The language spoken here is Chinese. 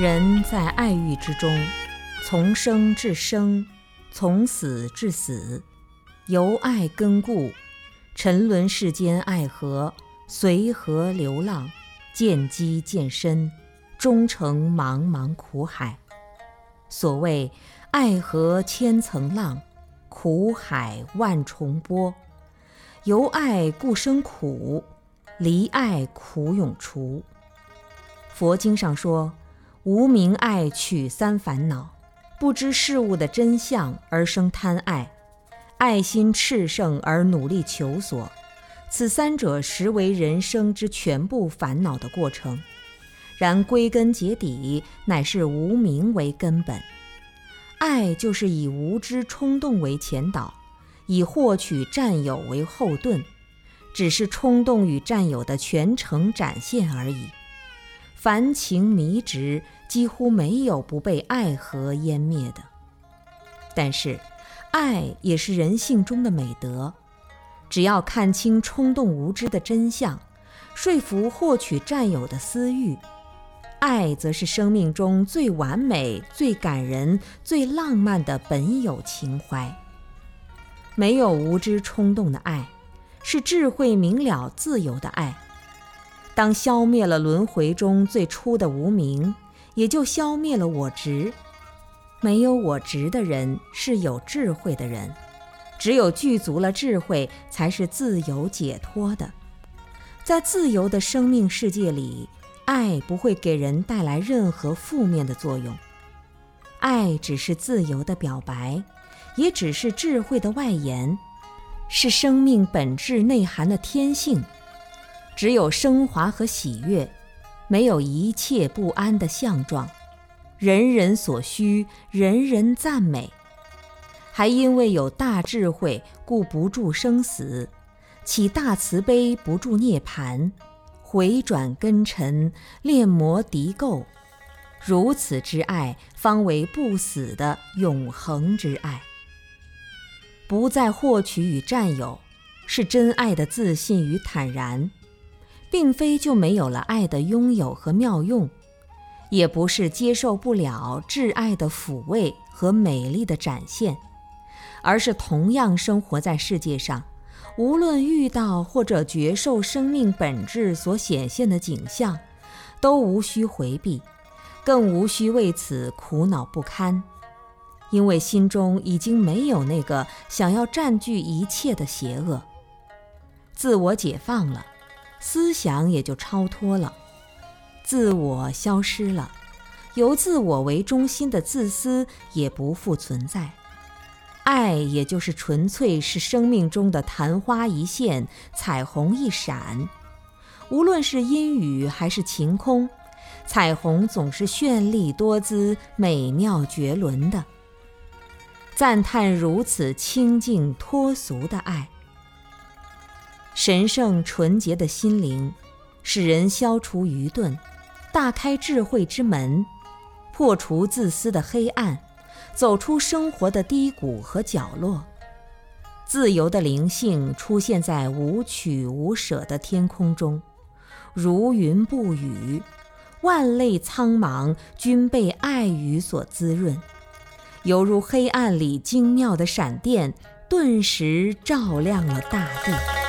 人在爱欲之中，从生至生，从死至死，由爱根故，沉沦世间爱河，随河流浪，渐积渐深，终成茫茫苦海。所谓爱河千层浪，苦海万重波。由爱故生苦，离爱苦永除。佛经上说。无明爱取三烦恼，不知事物的真相而生贪爱，爱心炽盛而努力求索，此三者实为人生之全部烦恼的过程。然归根结底，乃是无明为根本。爱就是以无知冲动为前导，以获取占有为后盾，只是冲动与占有的全程展现而已。凡情迷执，几乎没有不被爱河湮灭的。但是，爱也是人性中的美德。只要看清冲动无知的真相，说服获取占有的私欲，爱则是生命中最完美、最感人、最浪漫的本有情怀。没有无知冲动的爱，是智慧明了、自由的爱。当消灭了轮回中最初的无名，也就消灭了我执。没有我执的人是有智慧的人，只有具足了智慧，才是自由解脱的。在自由的生命世界里，爱不会给人带来任何负面的作用。爱只是自由的表白，也只是智慧的外延，是生命本质内涵的天性。只有升华和喜悦，没有一切不安的相状，人人所需，人人赞美。还因为有大智慧，故不住生死；起大慈悲，不住涅槃。回转根尘，炼魔涤垢。如此之爱，方为不死的永恒之爱。不再获取与占有，是真爱的自信与坦然。并非就没有了爱的拥有和妙用，也不是接受不了挚爱的抚慰和美丽的展现，而是同样生活在世界上，无论遇到或者觉受生命本质所显现的景象，都无需回避，更无需为此苦恼不堪，因为心中已经没有那个想要占据一切的邪恶，自我解放了。思想也就超脱了，自我消失了，由自我为中心的自私也不复存在，爱也就是纯粹是生命中的昙花一现，彩虹一闪。无论是阴雨还是晴空，彩虹总是绚丽多姿、美妙绝伦的。赞叹如此清净脱俗的爱。神圣纯洁的心灵，使人消除愚钝，大开智慧之门，破除自私的黑暗，走出生活的低谷和角落。自由的灵性出现在无取无舍的天空中，如云不雨，万类苍茫均被爱语所滋润，犹如黑暗里精妙的闪电，顿时照亮了大地。